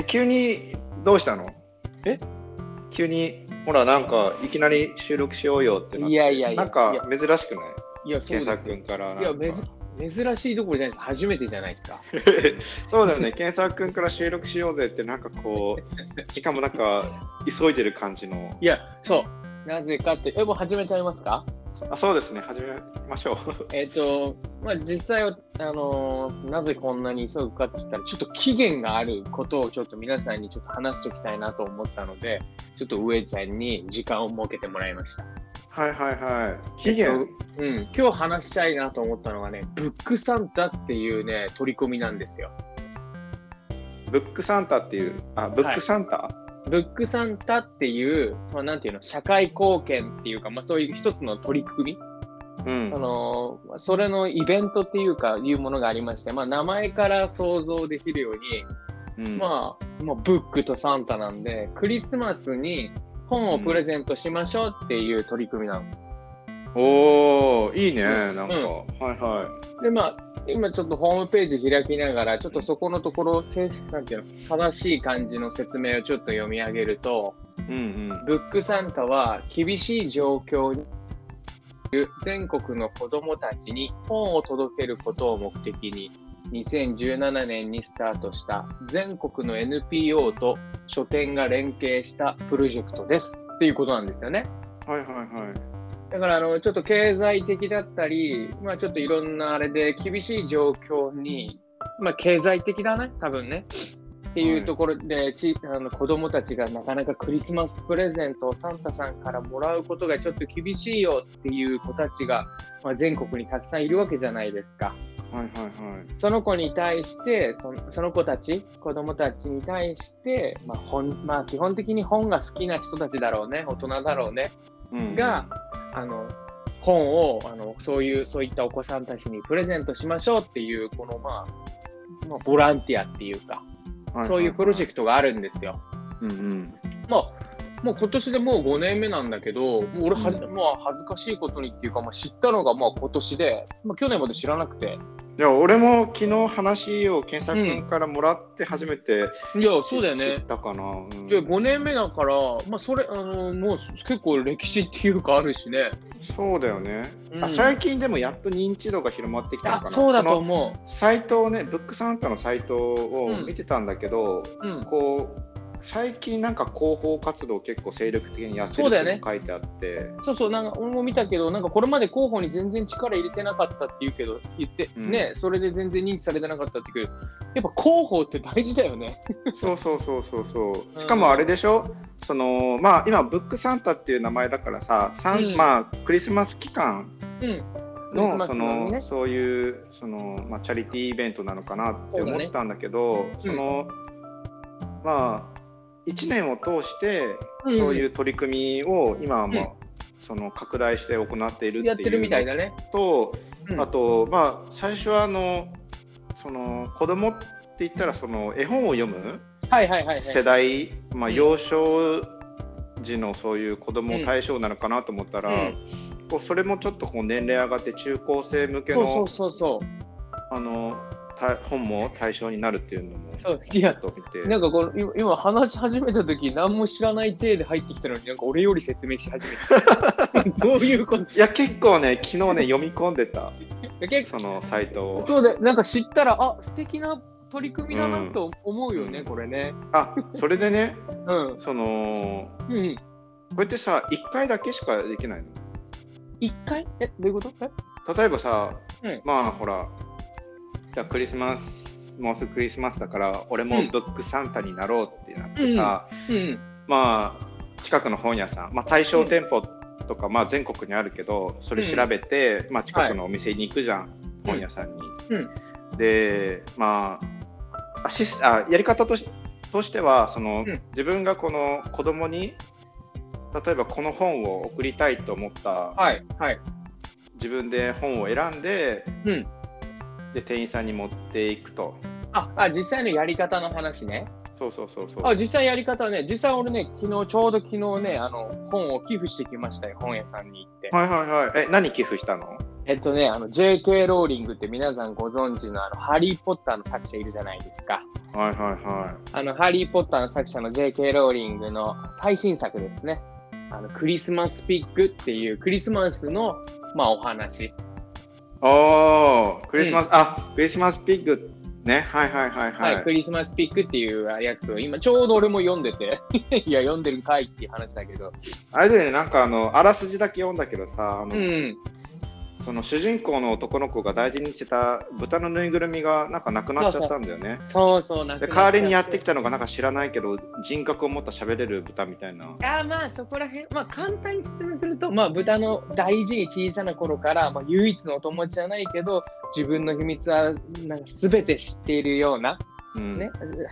え、急にどうしたの？え？急に、ほら、なんか、いきなり収録しようよってなって。いやいやいやなんか、珍しくない？いや、そう検です君からいや。めず珍しいどころじゃないです。初めてじゃないですか。そうだよね、検索君から収録しようぜって、なんかこう、しかもなんか、急いでる感じの。いや、そう。なぜかって、え、もう始めちゃいますか？あそうですね、始めましょう。えっ、と、まあ、実際は、あのーなぜこんなに急ぐかって言ったら、ちょっと期限があることをちょっと皆さんにちょっと話しておきたいなと思ったので、ちょっと上ちゃんに時間を設けてもらいました。はいはいはい。期限、えっとうん、今日話したいなと思ったのがね、ブックサンタっていうね、取り組みなんですよ。ブックサンタっていう、あ、ブックサンタ、ブックサンタっていう、まあ、なんていうの、社会貢献っていうか、まあ、そういう一つの取り組み、うんあのそれのイベントっていうか、いうものがありまして、まあ、名前から想像できるように、うんまあ、もうブックとサンタなんで、クリスマスに本をプレゼントしましょうっていう取り組みなの。おー、いいね、うんなんか。はいはい。で、まあ、今ちょっとホームページ開きながら、ちょっとそこのところ、せなんていうの、正しい感じの説明をちょっと読み上げると、うんうん。ブックサンタは厳しい状況に全国の子どもたちに本を届けることを目的に、2017年にスタートした全国の NPO と書店が連携したプロジェクトですっていうことなんですよね。はいはいはい。だからあのちょっと経済的だったり、まあ、ちょっといろんなあれで厳しい状況に、まあ、経済的だね、多分ね。っていうところで、ちあの子供たちがなかなかクリスマスプレゼントをサンタさんからもらうことがちょっと厳しいよっていう子たちが、まあ、全国にたくさんいるわけじゃないですか。はいはいはい。その子に対して、そのその子たち、子供たちに対して、まあ本まあ、基本的に本が好きな人たちだろうね、大人だろうね。うんが、あの本をあのそういうそういったお子さんたちにプレゼントしましょうっていうこのまあ、まあ、ボランティアっていうか、そういうプロジェククトがあるんですよ。ト。うんうん。まあもう今年でもう5年目なんだけど、もう俺は、うんまあ、恥ずかしいことにっていうか、まあ、知ったのがまあ今年で、まあ、去年まで知らなくて。いや、俺も昨日話を検索君からもらって初めていや、そうだよ知っね。たかな。うんで、5年目だから、まあ、それ、あの、もう結構歴史っていうかあるしね。そうだよね、うんあ。最近でもやっと認知度が広まってきたのかな。あそうだと思サイトをね、ブックサンタのサイトを見てたんだけど、う。うん。こう最近なんか広報活動結構精力的にやってるって書いてあって、そうそう、なんか俺も見たけど、なんかこれまで広報に全然力入れてなかったって言うけど、言って、うん。ね、それで全然認知されてなかったって言うけど、やっぱ広報って大事だよね。そうそうそうそうそう。うん。しかもあれでしょ？そのまあ今ブックサンタっていう名前だからさ、うん。まあクリスマス期間うん。のそスのそういうその、まあ、チャリティーイベントなのかなって思ったんだけどそのまあ1年を通してうん。そういう取り組みを今はもう、うん。その拡大して行っているやっていうみたいだね。のと、うん。あとまあ最初はあのその子供って言ったらその絵本を読むはいはいはいはい。世代、まあ、うん。幼少時のそういう子供対象なのかなと思ったら、うん。こうそれもちょっとこう年齢上がって中高生向けの本も対象になるっていうのもちそう。いやょってなんかこの今話し始めた時何も知らない体で入ってきたのになんか俺より説明し始めたどういうこといや結構ね昨日ね読み込んでた結そのサイトをそうでなんか知ったらあ素敵な取り組みだなと思うよね、うんこれねあそれでねうんそのうんこうやってさ1回だけしかできないの一回えどういうこと例えばさ、うんまあほらじゃあクリスマスもうすぐクリスマスだから俺もうん。ブックサンタになろうってなってさ、うん。まあ近くの本屋さん、まあ、対象店舗とか、まあ、全国にあるけどそれ調べて、まあ、近くのお店に行くじゃん、本屋さんに。うん。でまああシスあやり方としとしてはその、うん。自分がこの子供に例えばこの本を送りたいと思った、はいはい。自分で本を選んでうん。で店員さんに持っていくと。ああ実際のやり方の話ねそうそうそうそう。あ実際やり方ね実際俺ね昨日ちょうど昨日ねあの本を寄付してきましたよ本屋さんに行ってはいはいはい。え何寄付したの？えっとね、あの、J.K. ローリングって皆さんご存知のあの、ハリー・ポッターの作者いるじゃないですか。はいはいはあの、ハリー・ポッターの作者の J.K. ローリングの最新作ですね。あの、クリスマスピックっていうクリスマスの、まあ、お話。い。おー、クリスマス、あ、クリスマスピッグね。はいはいはいはい、はい。クリスマスピックっていうやつを今、ちょうど俺も読んでて、いや、読んでるんかいっていう話だけど。あれだよね、なんかあの、あらすじだけ読んだけどさ、あのうん。その主人公の男の子が大事にしてた豚のぬいぐるみがなんかなくなっちゃったんだよね。そうそう、で代わりにやってきたのがなんか知らないけど人格を持った喋れる豚みたいな。あーまあそこら辺、まあ簡単に説明すると、まあ豚の大事に小さな頃から、まあ、唯一のお友達じゃないけど、自分の秘密はなんか全て知っているような、うんね、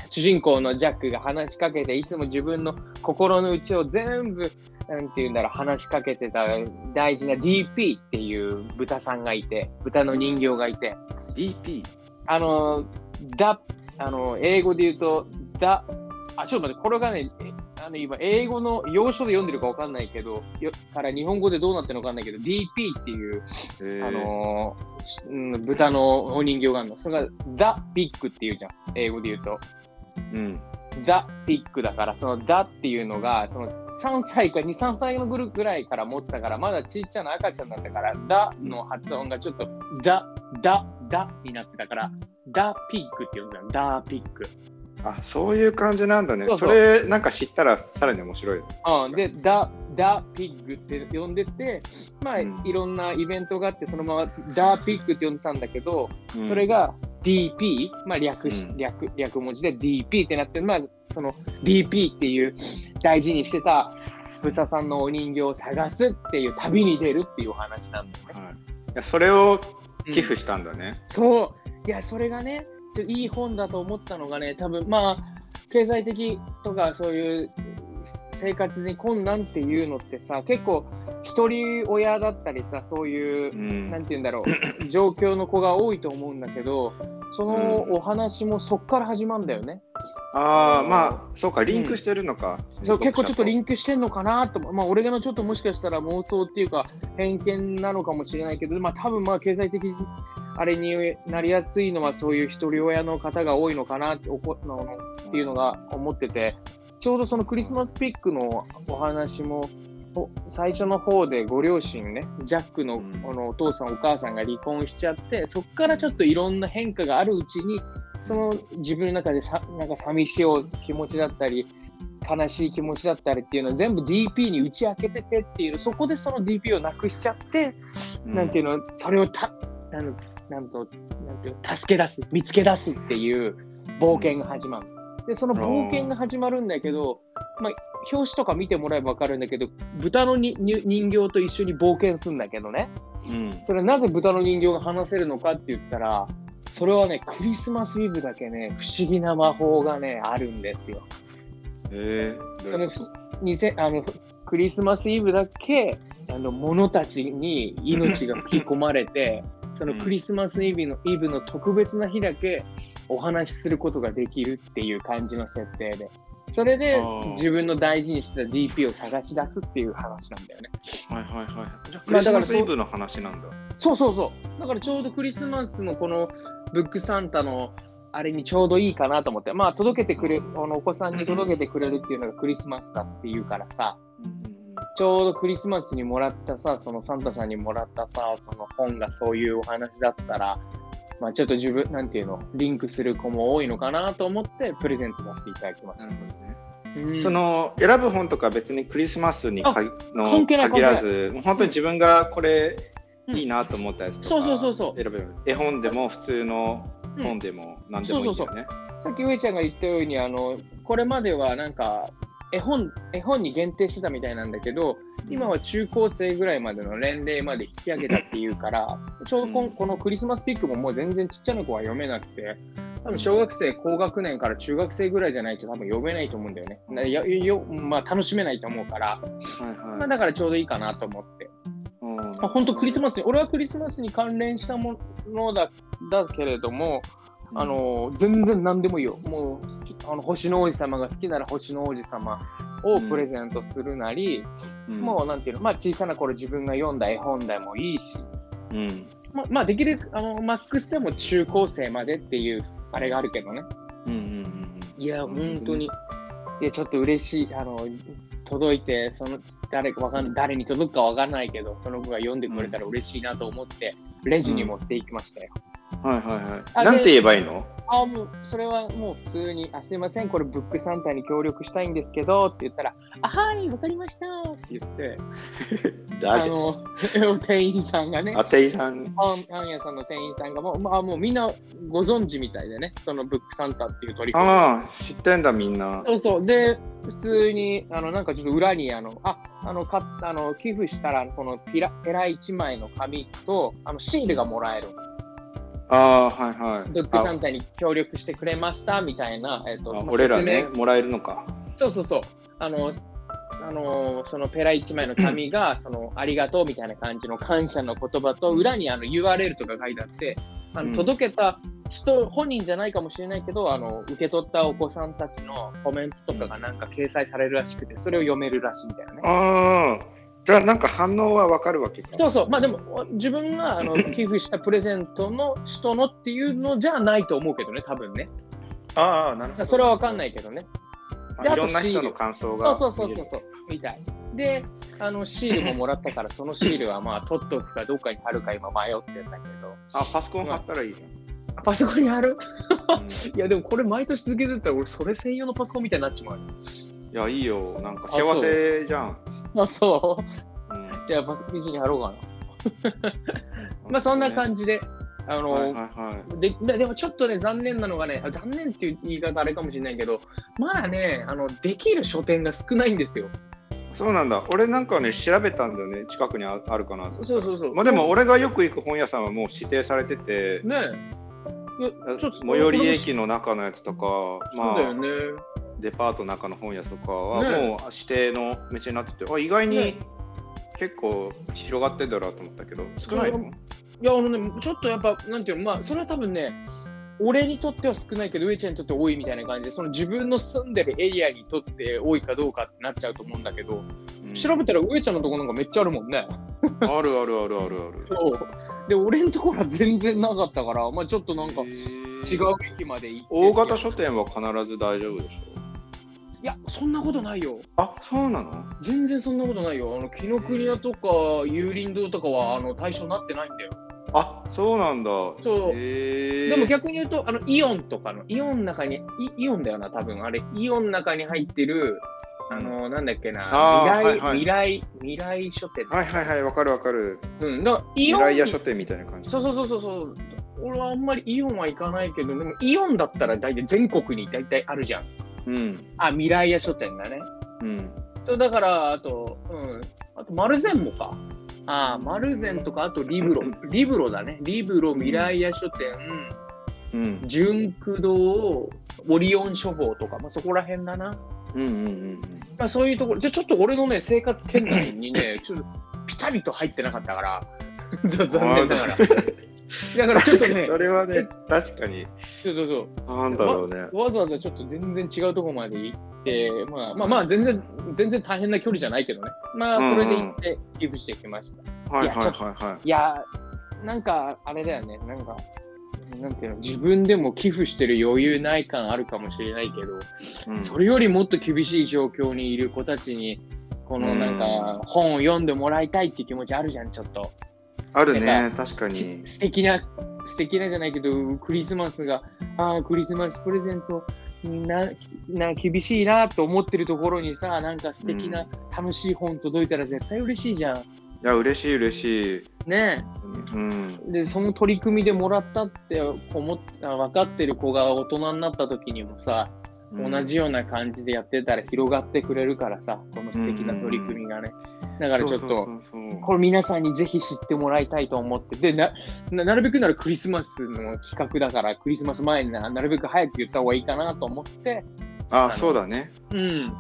主人公のジャックが話しかけて、いつも自分の心の内を全部、なんていうんだろう、話しかけてた大事な DP っていう豚さんがいて、豚の人形がいて、DP? あの、だ、あの、英語で言うと、だ、あ、ちょっと待って、これがね、えあの今、英語の要所で読んでるかわかんないけど、よから日本語でどうなってるのかわかんないけど、DP っていう、えーあのうん豚のお人形があるの。それが、ザ・ピックっていうじゃん、英語で言うと。うん。ザ・ピックだから、そのザっていうのが、その3歳か2、3歳のぐるぐらいから持ってたから、まだちっちゃな赤ちゃんだったから、ザの発音がちょっと、ザ、ダ、ダになってたから、ダ・ピックって言うんだよ。ダ・ピック。あそういう感じなんだね。それなんか知ったらさらに面白い。うん、で、ダ、ダ・ピッグって呼んでて、まあ、うんいろんなイベントがあって、そのままダ・ピッグって呼んでたんだけど、うんそれが DP、まあ略し、うん略略文字で DP ってなって、まあ、その DP っていう大事にしてた豚さんのお人形を探すっていう旅に出るっていうお話なんだよね。はい、いやそれをうん寄付したんだね。そう。いや、それがね、いい本だと思ったのがね、多分まあ、経済的とかそういう生活に困難っていうのってさ、結構、一人親だったりさ、そういうう、んなんて言うんだろう、状況の子が多いと思うんだけど、そのお話もそっから始まるんだよね。ああまあそうかリンクしてるのか。そう結構ちょっとリンンクしてんのかなとまあ、俺がのちょっともしかしたら妄想っていうか偏見なのかもしれないけど、まあ多分まあ経済的にあれになりやすいのはそういう一人親の方が多いのかなってっていうのが思ってて、ちょうどそのクリスマスピックのお話も、お最初の方でご両親ね、ジャックのうんこのお父さんお母さんが離婚しちゃって、そこからちょっといろんな変化があるうちに、その自分の中でさなんか寂しい気持ちだったり、悲しい気持ちだったりっていうのを全部 DP に打ち明けててっていう、そこでその DP をなくしちゃって、なんていうの、それをたなんなんとなんていうの助け出す、見つけ出すっていう冒険が始まる。で、その冒険が始まるんだけど、まあ、表紙とか見てもらえば分かるんだけど、豚の人形と一緒に冒険するんだけどね、うん。それなぜ豚の人形が話せるのかって言ったら、それはね、クリスマスイブだけね、不思議な魔法がね、あるんですよ。えー、そのにせあのクリスマスイブだけあの者たちに命が吹き込まれて、そのクリスマスイブのイブの特別な日だけお話しすることができるっていう感じの設定で。それで自分の大事にしてた DP を探し出すっていう話なんだよね。はいはいはい。じゃあクリスマスイブの話なんだ。そうそうそう。だからちょうどクリスマスのこのブックサンタのあれにちょうどいいかなと思って、まあ届けてくれ、あのお子さんに届けてくれるっていうのがクリスマスだっていうからさ、ちょうどクリスマスにもらったさ、そのサンタさんにもらったさ、その本がそういうお話だったら、まあちょっと自分、なんていうの、リンクする子も多いのかなと思ってプレゼントさせていただきました。うんその選ぶ本とか別にクリスマスにかの限らず、本当に自分がこれうん。いいなと思ったやつとか、そうそうそうそう。選べる。絵本でも普通のうん。本でも何でもいいよね。さっき上ちゃんが言ったように、あの、これまではなんか、絵本、絵本に限定してたみたいなんだけど、今は中高生ぐらいまでの年齢まで引き上げたっていうから、ちょうどこのクリスマスピックももう全然ちっちゃな子は読めなくて、多分小学生、高学年から中学生ぐらいじゃないと多分読めないと思うんだよね。よまあ、楽しめないと思うから、はいはい。まあ、だからちょうどいいかなと思って。うん。まあ、本当クリスマスに、俺はクリスマスに関連したものだだけれども、あの全然何でもいいよ。もうあの星の王子様が好きなら星の王子様をプレゼントするなり、うんもうなんていうの、まあ小さな頃自分が読んだ絵本でもいいし、うん。ままあ、できるあの、マックスでも中高生までっていう、あれがあるけどね。うんうんうんいや、本当に。いや、ちょっと嬉しい。あの、届いて、その、誰かわかんない、誰に届くかわかんないけど、その子が読んでくれたら嬉しいなと思って、レジに持っていきましたよ。うん。はいはいはい。なんて言えばいいの？あ、もう、それはもう普通に、あ、すいません、これブックサンタに協力したいんですけど、って言ったら、あ、はい、わかりましたって言って、あ誰の、店員さんがね、あていさん。パンパン屋さんの店員さんがもう、まあもうみんなご存知みたいでね、そのブックサンタっていう取り組み。ああ、知ってんだみんな。そうそう。で、普通に、あの、なんかちょっと裏に、あの、あ、あの、かあの寄付したら、このピラ、ペラ1枚の紙と、あの、シールがもらえる。ああ、はいはい。ブックサンタに協力してくれました、みたいな、えっ、と、あまあ俺らね説、もらえるのか。明そうそうそう。あの、あのそのペラ1枚の紙が、その、ありがとうみたいな感じの感謝の言葉と、裏にあの URL とか書いてあって、あうんの届けた人、本人じゃないかもしれないけど、あの受け取ったお子さんたちのコメントとかがなんか掲載されるらしくて、それを読めるらしいみたいなね。ああ、じゃあなんか反応はわかるわけか。そうそう、まあでも、自分があの 寄付したプレゼントの人のっていうのじゃないと思うけどね、多分ね。ああ、なるほど。それは分かんないけどね。まあいろんな人の感想が。そうそうそうそうそう、みたい。で、あのシールももらったから、そのシールはまあ取っとくかどっかに貼るか今迷ってんだけど。あ、パソコン貼ったらいいじあパソコンに貼る いや、でもこれ毎年続けてたら、俺それ専用のパソコンみたいになっちまうよ。いや、いいよ。なんか幸せじゃん。あ、そう。うんじゃあパソコンに貼ろうかな。まあそんな感じで、あの、はいはいはい。でででもちょっとね、残念なのがね、あ残念っていう言い方あれかもしれないけど、まだね、あのできる書店が少ないんですよ。そうなんだ。俺なんかね、調べたんだよね。近くにああるかなと。そうそうそう。まあでも、俺がよく行く本屋さんはもう指定されてて、ねちょっと最寄り駅の中のやつとか、まあ、そうだよね。デパートの中の本屋とかはねもう指定の道になってて、あ意外にね結構広がってんだろうと思ったけど、少ないの？いや、あのね、ちょっとやっぱ、なんていうの、まあ、それは多分ね、俺にとっては少ないけど、上ちゃんにとって多いみたいな感じで、その自分の住んでるエリアにとって多いかどうかってなっちゃうと思うんだけど、うん調べたら上ちゃんのとこなんかめっちゃあるもんね。あるあるあるあるある。そう。で、俺のところは全然なかったから、まあちょっとなんか違う駅まで行って。大型書店は必ず大丈夫でしいや、そんなことないよ。ょあそうなの？全然そんなことないよ。あの、紀ノ国屋とか、有林堂とかは、あの、対象になってないんだよ。あそうなんだ。そうでも逆に言うと、あの、イオンとかの、イオンの中に、イイオンだよな、多分あれ、イオンの中に入ってる、あの、なんだっけな、未来、はいはい未来、未来書店。はいはいはい、わかるわかる。うん、だイイオン、ライア書店みたいな感じ。そうそうそうそうそう。俺はあんまりイオンは行かないけど、でもイオンだったら大体全国に大体あるじゃん。うん。あ、未来屋書店だね。うん。そうだから、あと、うん、あと、丸善もか。ああ、丸善とか、あとリブロ。リブロだね。リブロ、未来屋書店、うん。純駆動、オリオン書房とか、まあ、そこら辺だな。うんうんうんまあ、そういうところ、じゃあちょっと俺のね、生活圏内にね、ちょっとピタリと入ってなかったから、残念ながら。だからちょっとね、それはね、確かに。そうそうそう。なんだろうね。わざわざちょっと全然違うところまで行って、まあまあまあ全然、全然大変な距離じゃないけどね。まあそれで行って寄付してきました。はいはいはいはいやー、なんかあれだよね、なんか、なんていうの、自分でも寄付してる余裕ない感あるかもしれないけど、い。うんそれよりもっと厳しい状況にいる子たちに、このなんか本を読んでもらいたいっていう気持ちあるじゃん、ちょっと。あるなね、確かちに。素敵な、素敵なじゃないけど、クリスマスが、ああ、クリスマスプレゼントな、な、厳しいなと思ってるところにさ、なんか素敵な、楽しい本届いたら絶対嬉しいじゃん。いや、嬉しい嬉しい。ねうん。え。で、その取り組みでもらったって思っあ分かってる子が大人になった時にもさ、同じような感じでやってたら広がってくれるからさ、この素敵な取り組みがね。だからちょっと、これ皆さんにぜひ知ってもらいたいと思って、で、な、ななるべくならクリスマスの企画だから、クリスマス前にななるべく早く言った方がいいかなと思って、あ、そうだね。うん。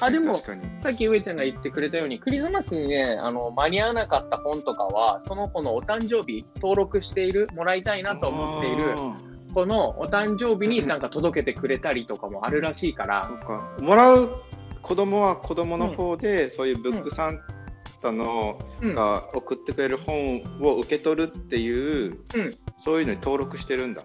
あでも。さっき上ちゃんが言ってくれたように、クリスマスにね、あの、間に合わなかった本とかは、その子のお誕生日、登録している、もらいたいなと思っている、あこのお誕生日になんか届けてくれたりとかもあるらしいから。か。もらう子供は子供の方で、そういうブックサンタのうん。が送ってくれる本を受け取るっていう、うん。そういうのに登録してるんだ。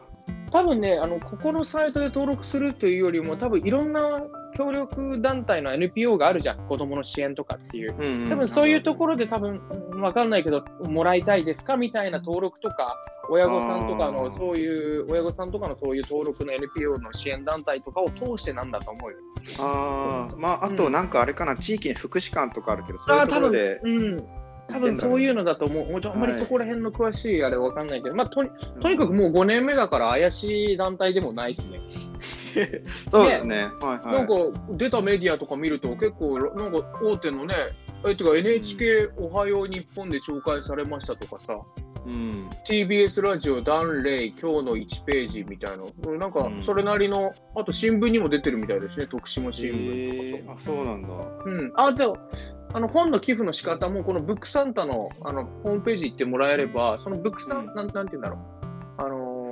多分ねあの、ここのサイトで登録するというよりも、多分いろんな協力団体の NPO があるじゃん、子どもの支援とかっていう。うんうん。多分そういうところで多分わかんないけど、もらいたいですか？みたいな登録とか、親御さんとかあのー。そういう、親御さんとかのそういう登録の NPO の支援団体とかを通してなんだと思うよ。あー。まあ、あとうんなんかあれかな、地域に福祉館とかあるけど、そういうところで、うん。多分そういうのだと思う。もちろんあんまりはいそこら辺の詳しいあれわかんないけど、まあとにとにかくもう5年目だから怪しい団体でもないしね。そうですね。はいはい。なんか出たメディアとか見ると結構なんか大手のね、えてか NHK おはよう日本で紹介されましたとかさ、うん、TBS ラジオダンレイ今日の1ページみたいな、うんなんかうんそれなりの、あと新聞にも出てるみたいですね、徳島新聞とかえー、あ、そうなんだ。と。うん、あでもあの本の寄付の仕方も、このブックサンタのあのホームページ行ってもらえれば、そのブックサン、うんなんて言うんだろう、あのー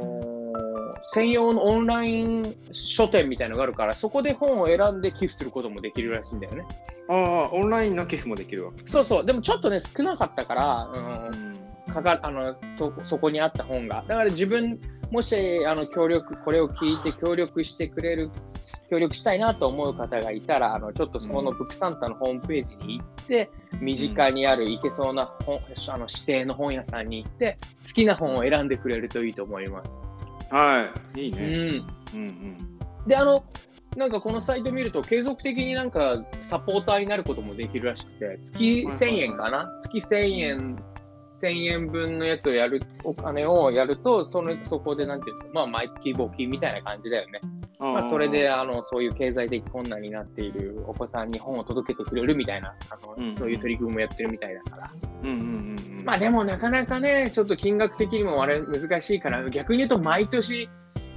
専用のオンライン書店みたいなのがあるから、そこで本を選んで寄付することもできるらしいんだよね。ああ、オンラインの寄付もできるわけ。そうそう、でもちょっとね、少なかったから、うんうん、かかあのとそこにあった本が。だから自分、もしあの協力、これを聞いて協力してくれる、協力したいなと思う方がいたら、あのちょっとそこのうんブックサンタのホームページに行って、身近にある行けそうな本あの指定の本屋さんに行って、好きな本を選んでくれるといいと思います。はい、いいうね。ん、うんうん。で、あの、なんかこのサイト見ると、継続的になんかサポーターになることもできるらしくて、月1000円かな、月1000円、1000円分のやつをやる、お金をやると、そのそこでなんていうの、まあ、毎月募金みたいな感じだよね。まあ、それで、あの、そういう経済的困難になっているお子さんに本を届けてくれるみたいな、あの、うんそういう取り組みもやってるみたいだから。うんうんうんうん。まあでもなかなかね、ちょっと金額的にもあれ難しいから、逆に言うと毎年、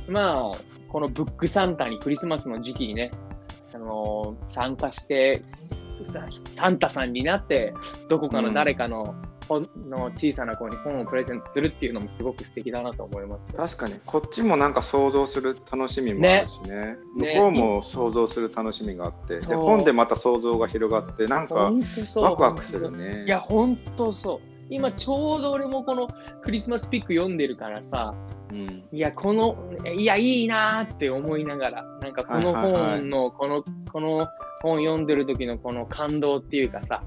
まあ、このブックサンタにクリスマスの時期にね、あのー参加して、さサンタさんになって、どこかの誰かの,、本の小さな子に本をプレゼントするっていうのもすごく素敵だなと思います。確かに、こっちもなんか想像する楽しみもあるしね。ね。向こうも想像する楽しみがあって、でそう。本でまた想像が広がって、なんかワクワクするね。いや、本当そう。今ちょうど俺もこのクリスマスピック読んでるからさ、うん、いや、この、いや、いいなーって思いながら、なんかこの本の、この、この本読んでる時のこの感動っていうかさ、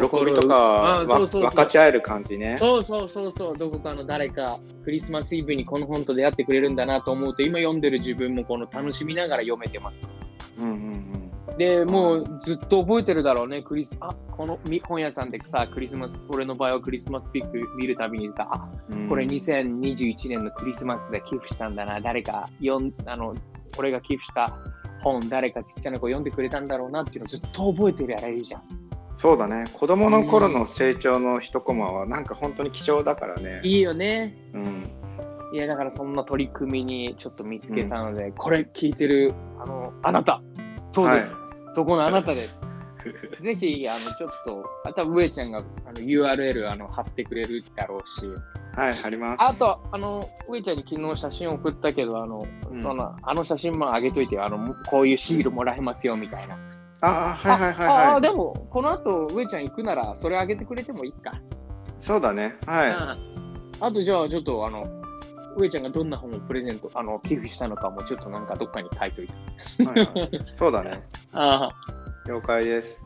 喜びとか分かち合える感じね。そうそうそうそう、どこかの誰か、クリスマスイブにこの本と出会ってくれるんだなと思うと、今読んでる自分もこの楽しみながら読めてます。うんうんで、もうずっと覚えてるだろうね、クリス、あ、このみ本屋さんでさ、クリスマス、俺の場合はクリスマスピック見るたびにさ。これ2021年のクリスマスで寄付したんだな、誰か読ん、あの、俺が寄付した本、誰かちっちゃな子読んでくれたんだろうなっていうのをずっと覚えてられるじゃん。そうだね。子供の頃の成長の一コマはなんか本当に貴重だからね。いいよね。うん。いや、だからそんな取り組みにちょっと見つけたので、これ聞いてる、あの、あなた、そうです。そこのあなたです。ぜひ、あの、ちょっと、あとは上ちゃんがあの URL あの貼ってくれるだろうし、はい、あります。あと、あの、上ちゃんに昨日写真送ったけど、あの、うんそのあの写真も上げといてよあの、こういうシールもらえますよみたいな。ああ、はいはいはいあはい。あでも、この後、上ちゃん行くなら、それあげてくれてもいいか。そうだね。はうんあと、じゃあ、ちょっと、あの、上ちゃんがどんな本をプレゼント、あの、寄付したのかも、ちょっとなんかどっかに書いといて。い。はいはい、そうだね。あ了解です。